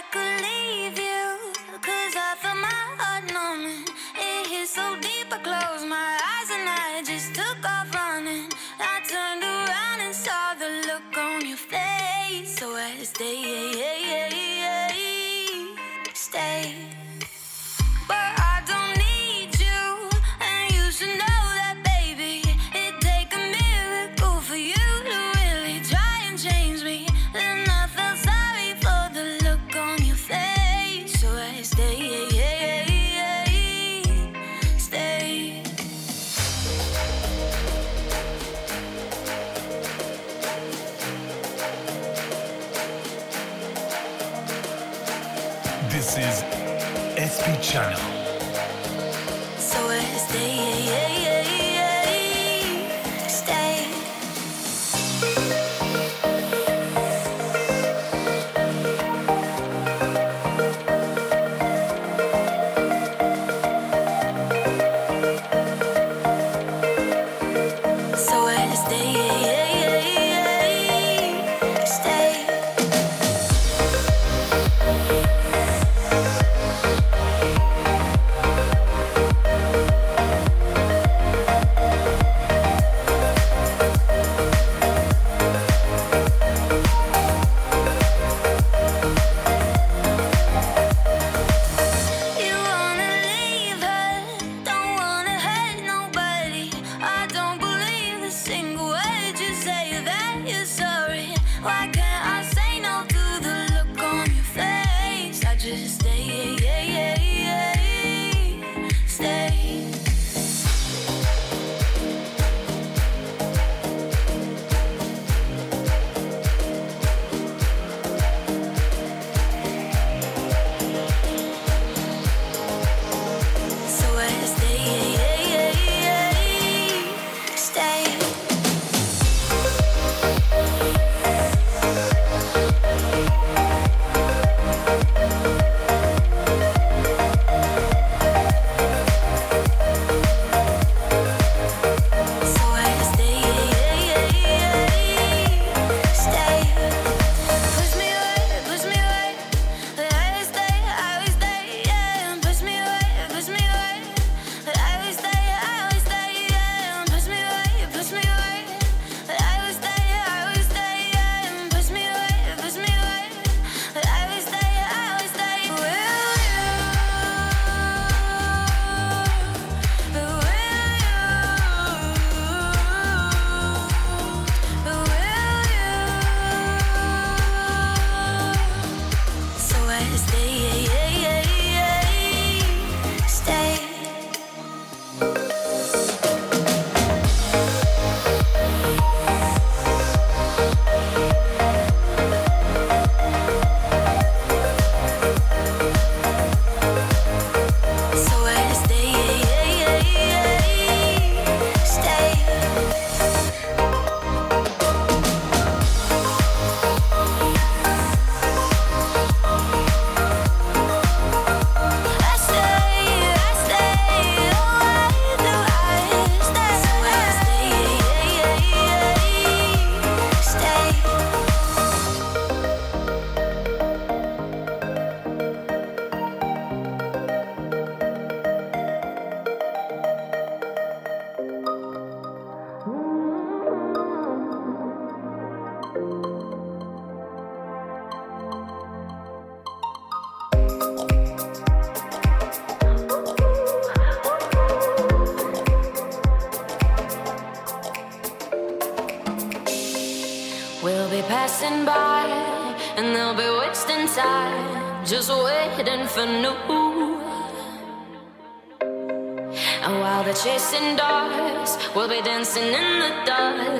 I could leave you. Cause I felt my heart numbing. It hit so deep, I closed my eyes and I just took off running. I turned around and saw the look on your face. So I stayed. just waiting for new. And while they're chasing dogs, we'll be dancing in the dark.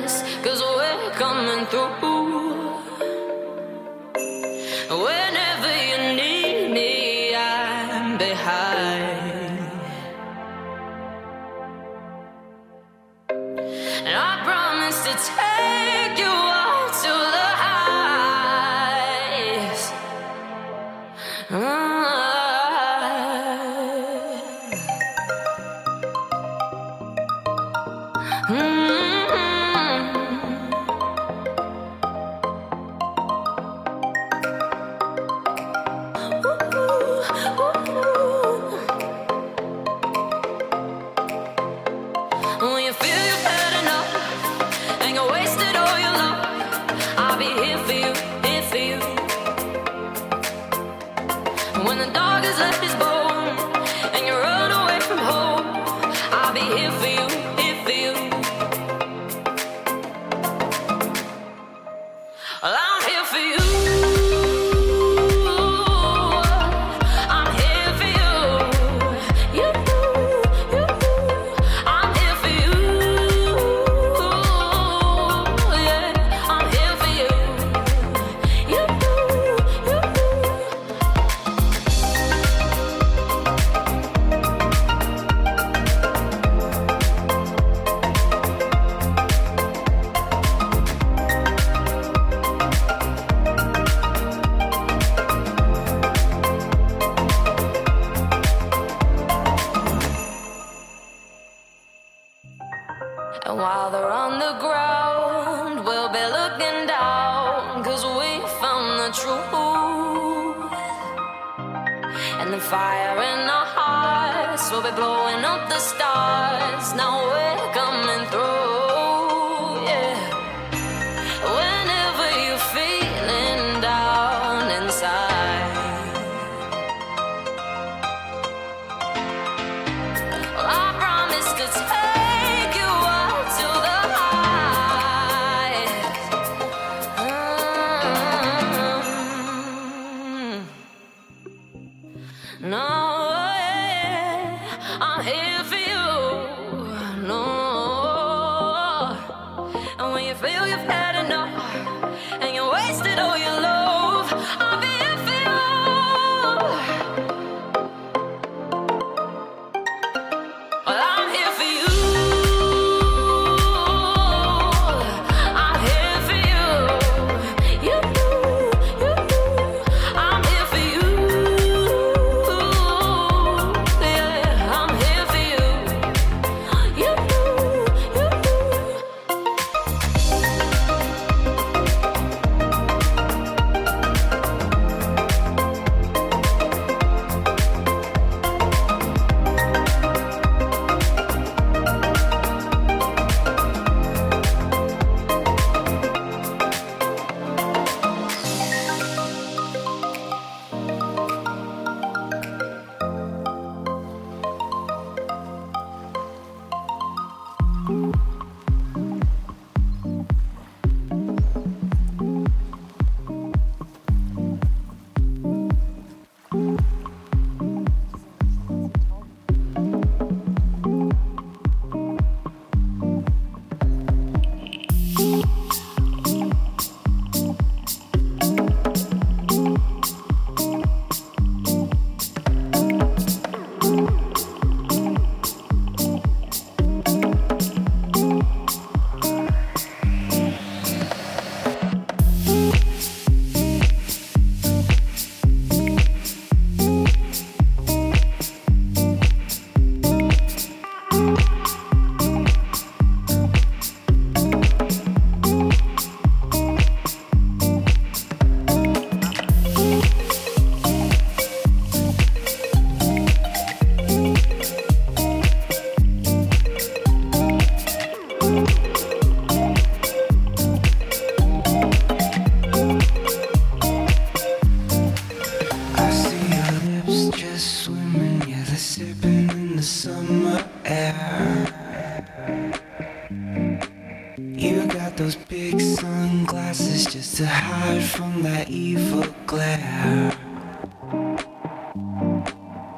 is just to hide from that evil glare.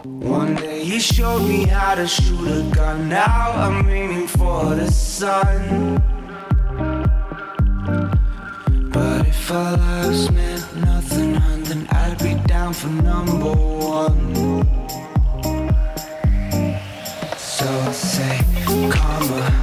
One day you showed me how to shoot a gun, now I'm aiming for the sun. But if our lives meant nothing, then I'd be down for number one. So I say, karma.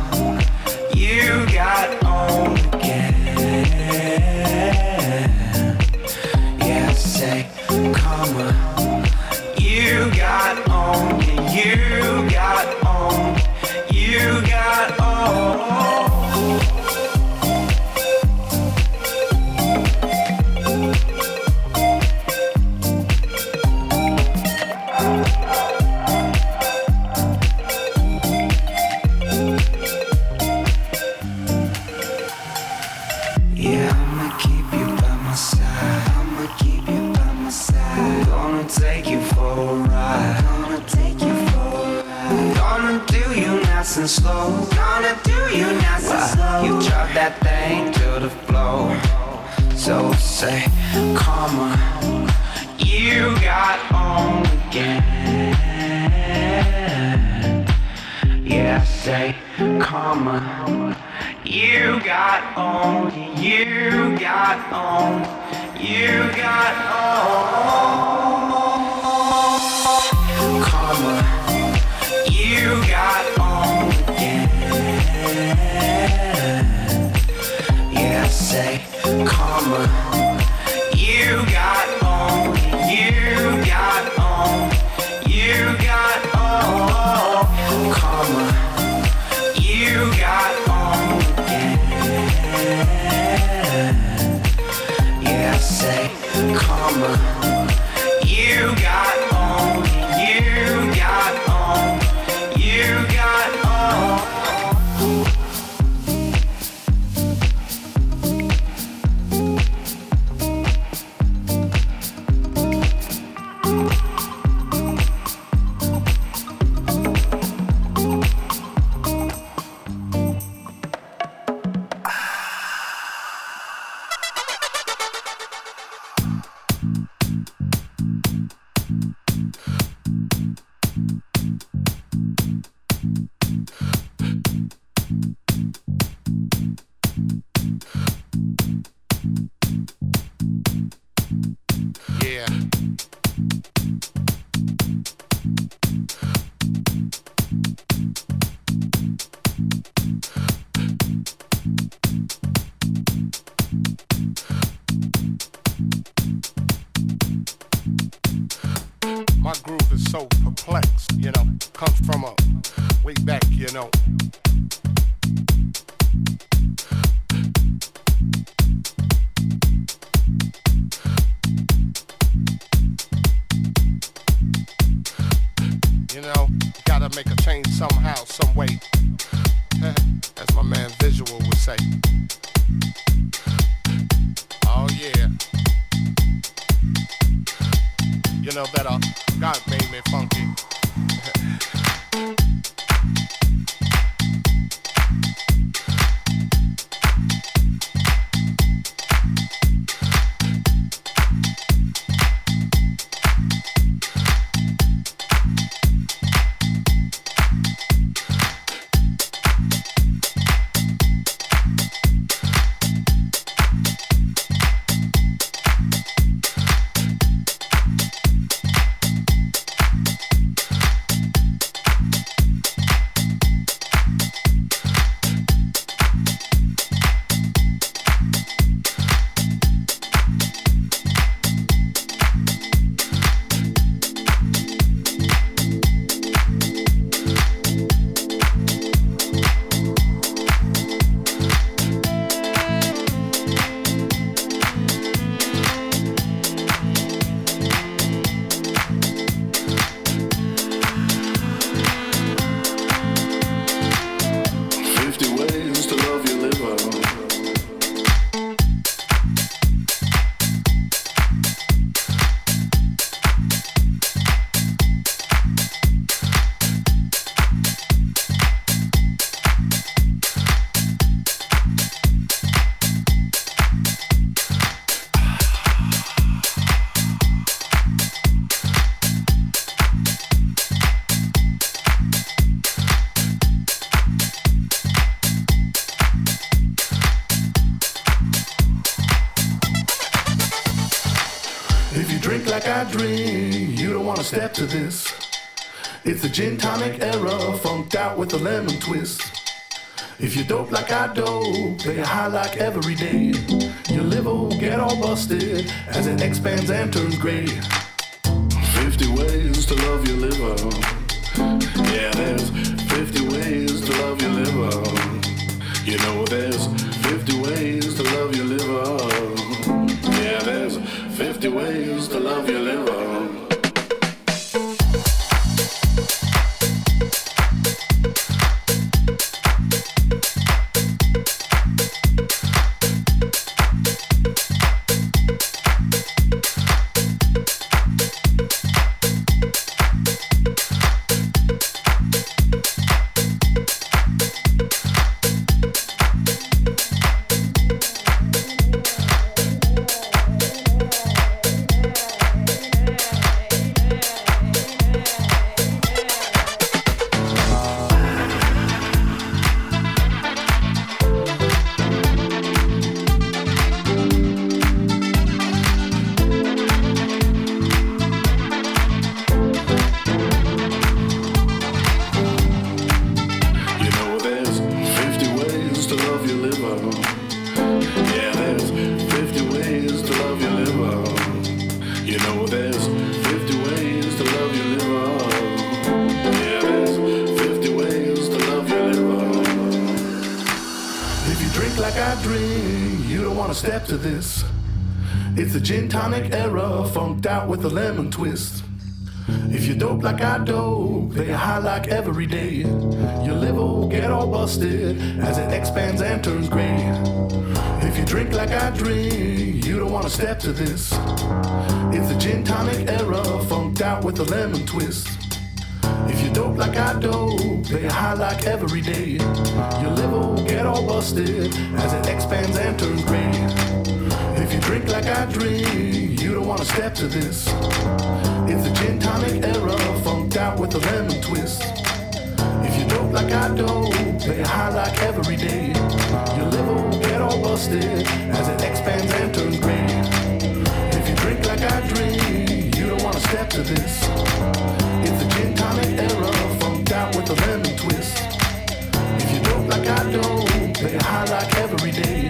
With a lemon twist. If you dope like I dope, then you high like every day. Your liver will get all busted as it expands and turns gray. Fifty ways to love your liver. Yeah, there's 50 ways to love your liver. You know, there's 50 ways to love your liver. Yeah, there's 50 ways to love your liver. Wanna step to this. It's the gin tonic era, funked out with a lemon twist. If you dope like I dope, they high like every day. Your liver will get all busted as it expands and turns gray. If you drink like I drink, you don't wanna step to this. It's the gin tonic era, funked out with a lemon twist. If you dope like I dope, they high like every day. Your liver will get all busted as it expands and turns gray. Don't wanna this. It's the gin tonic era, funked out with a lemon twist. If you dope like I dope, play high like every day.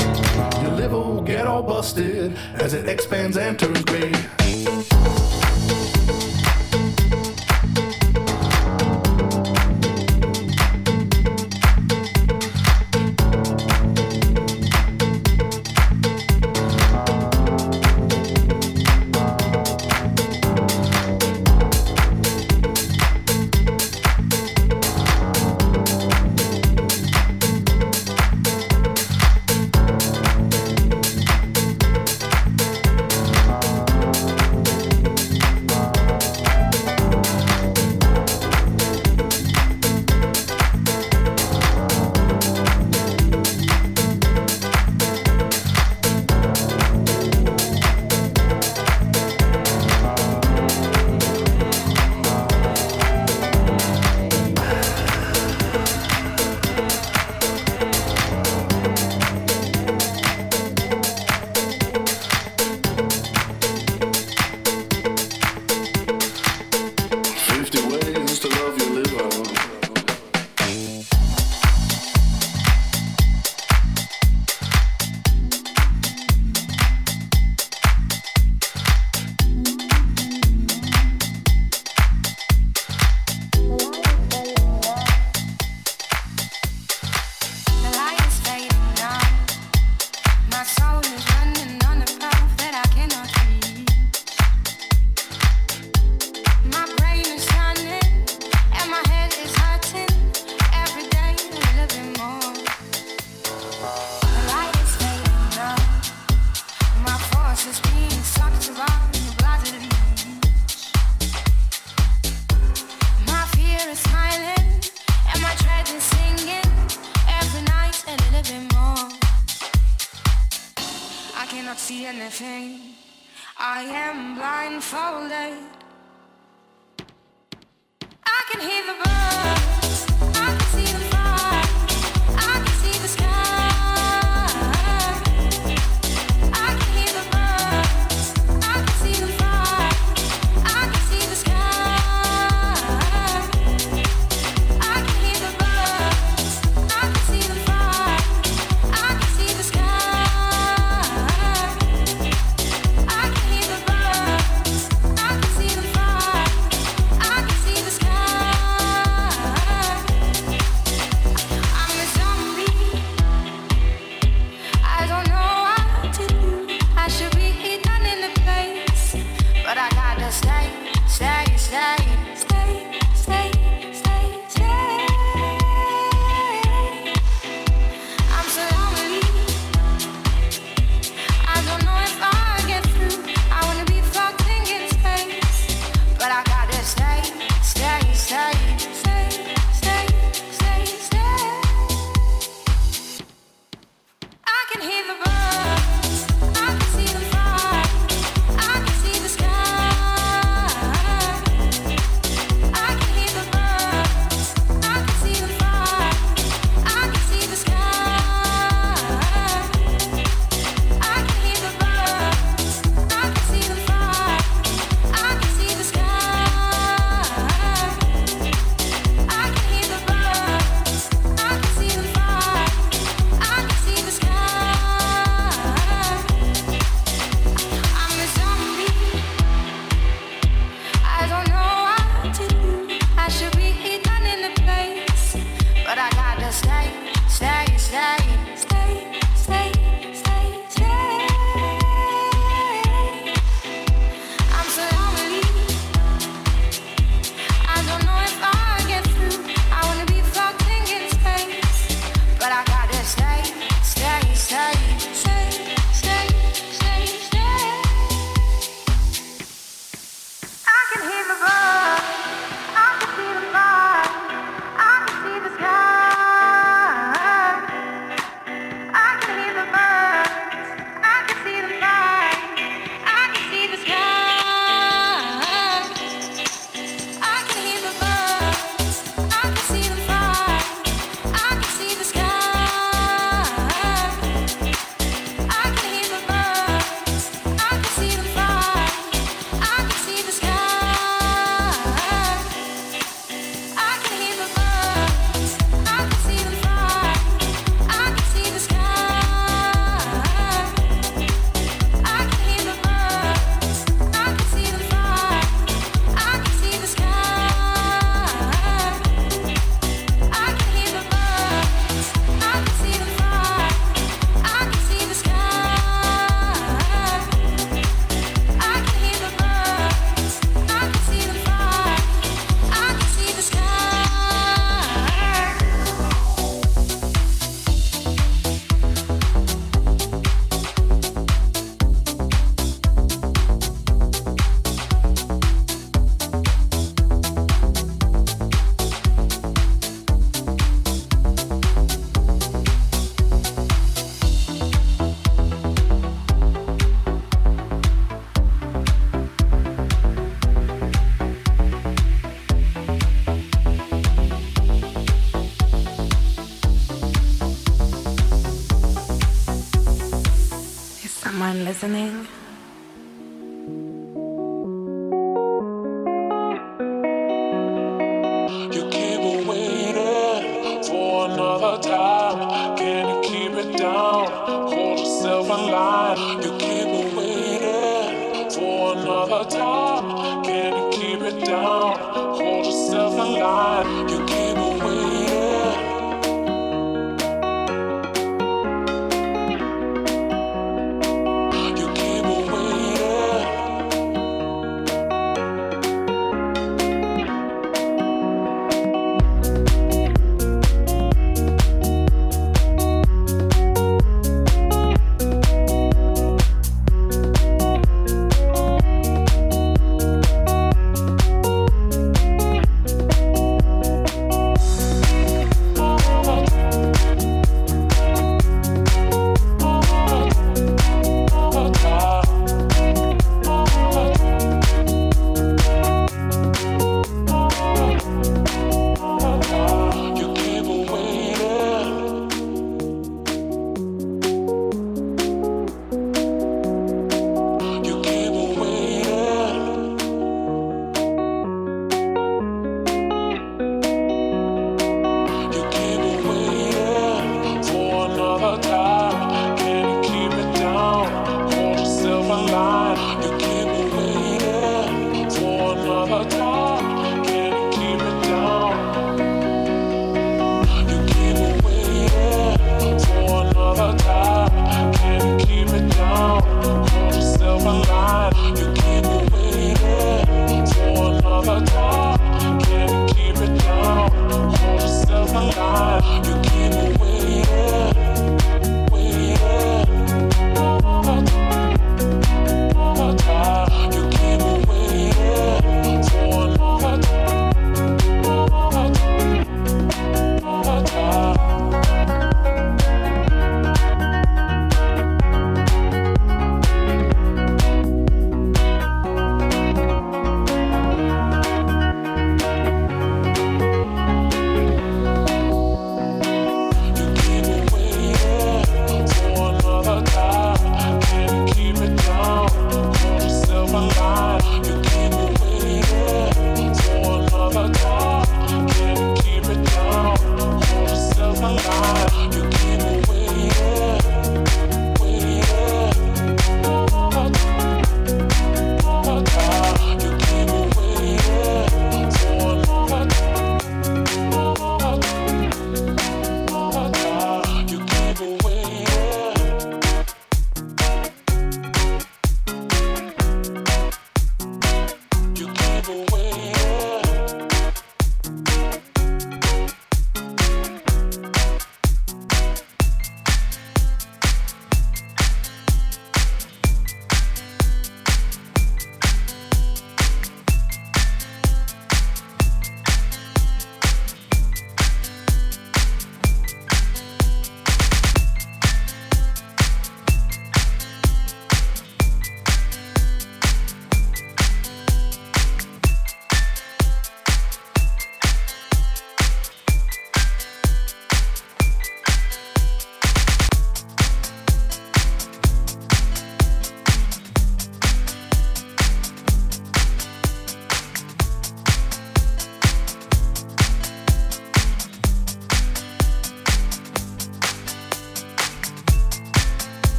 Your liver will get all busted as it expands and turns gray.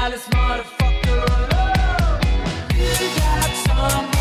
Motherfucker. You got someone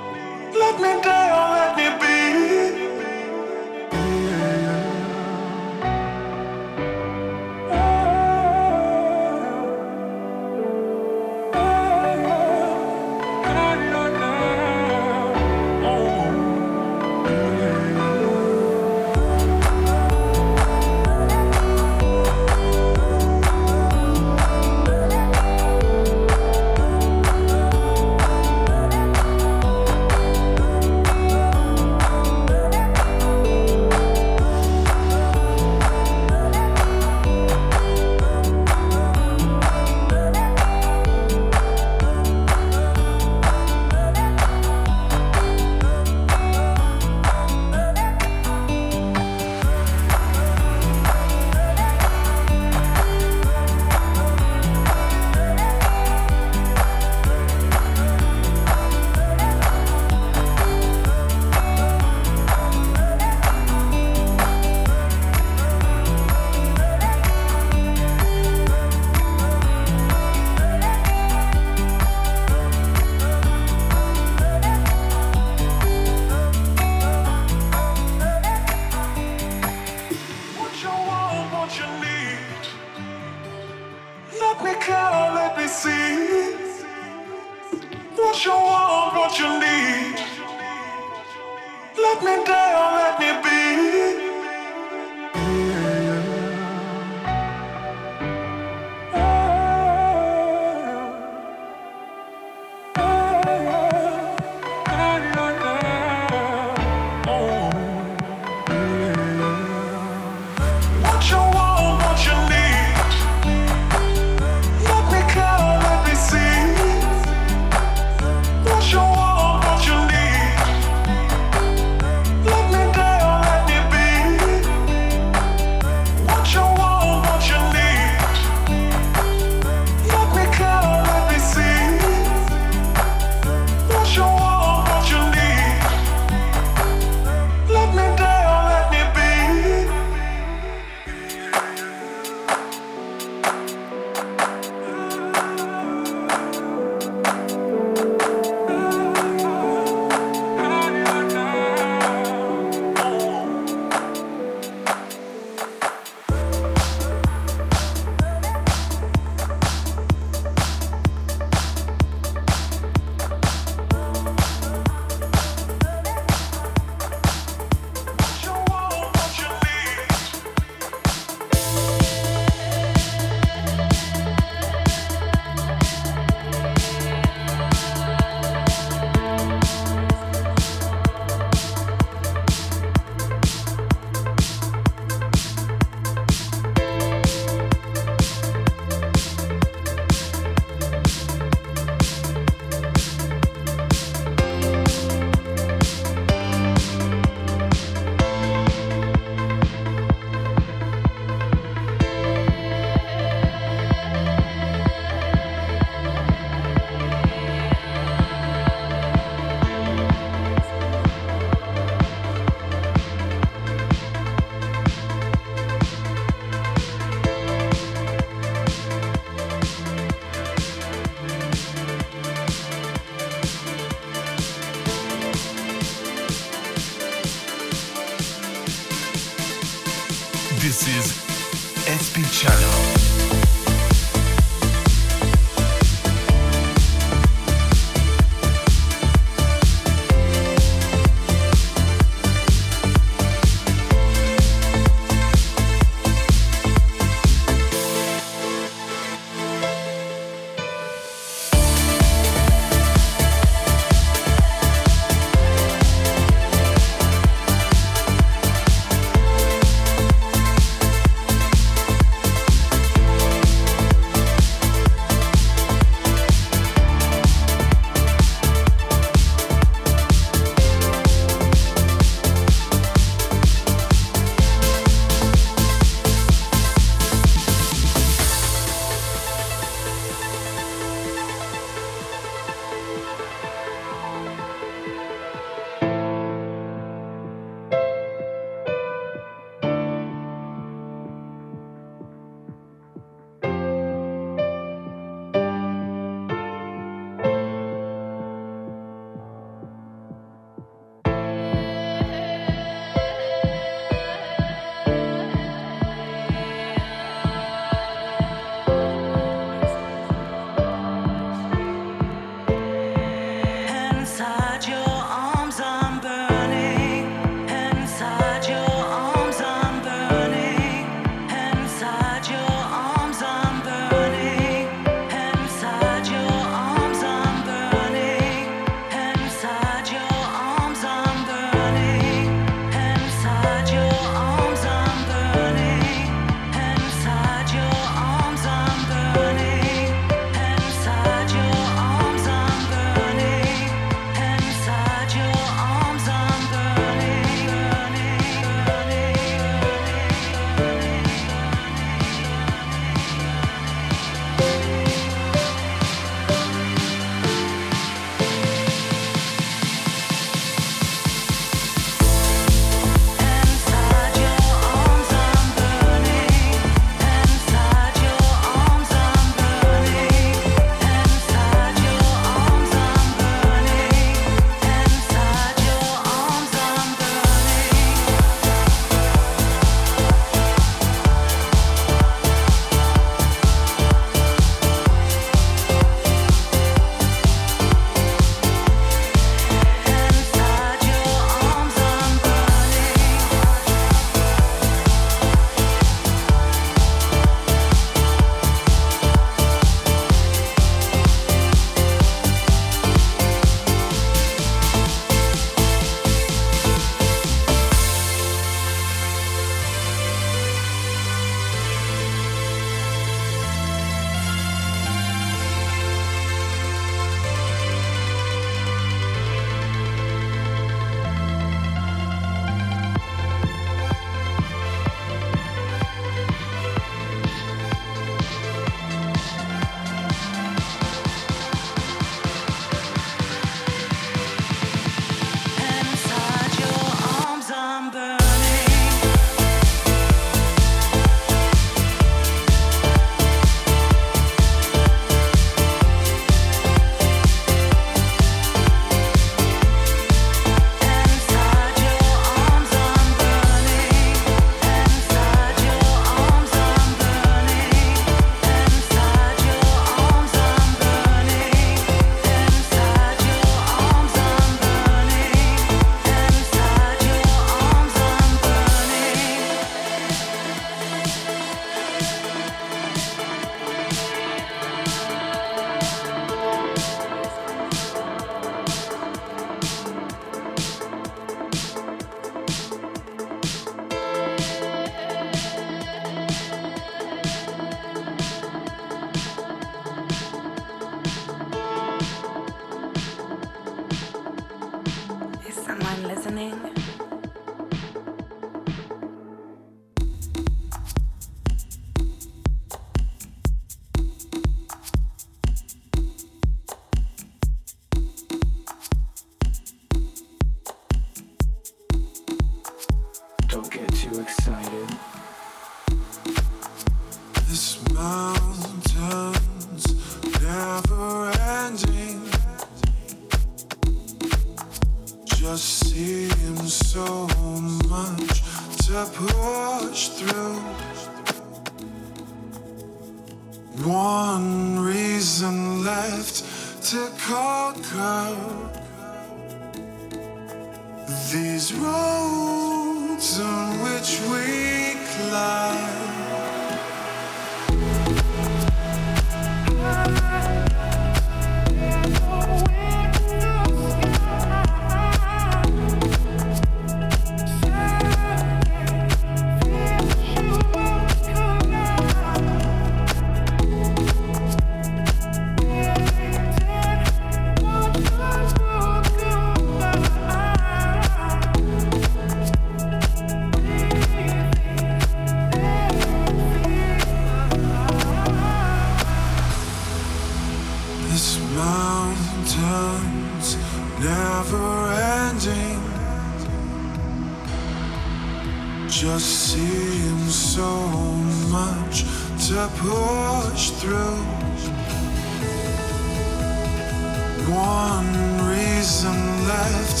one reason left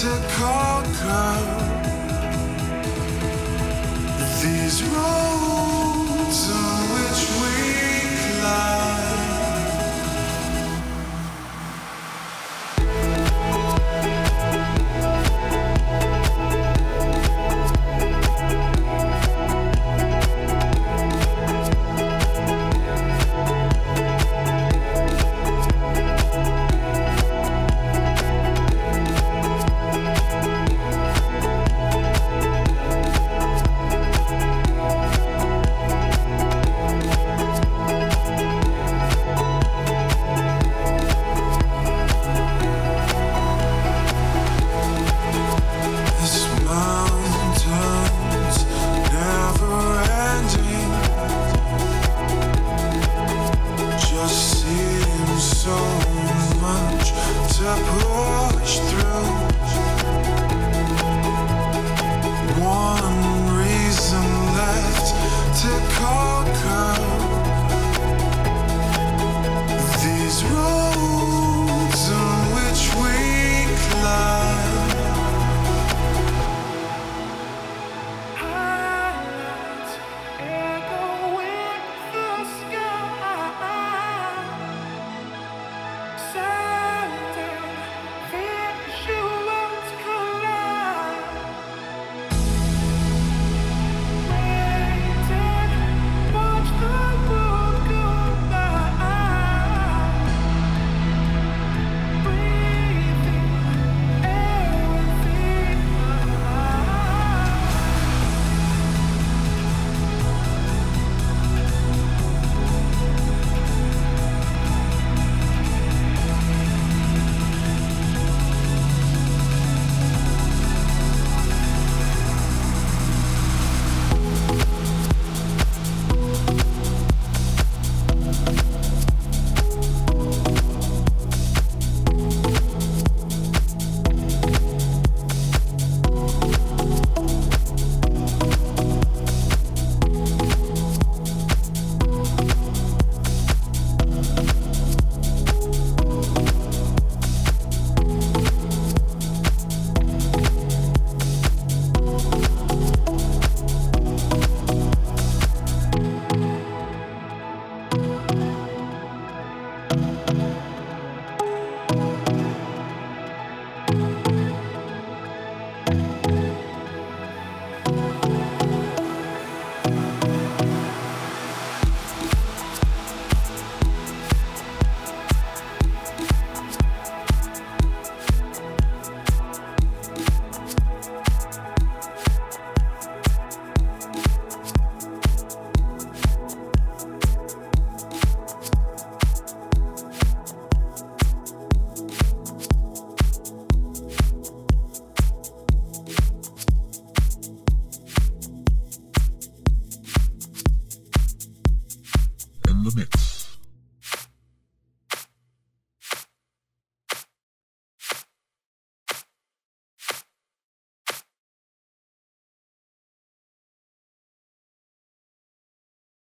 to conquer these roads on which we climb.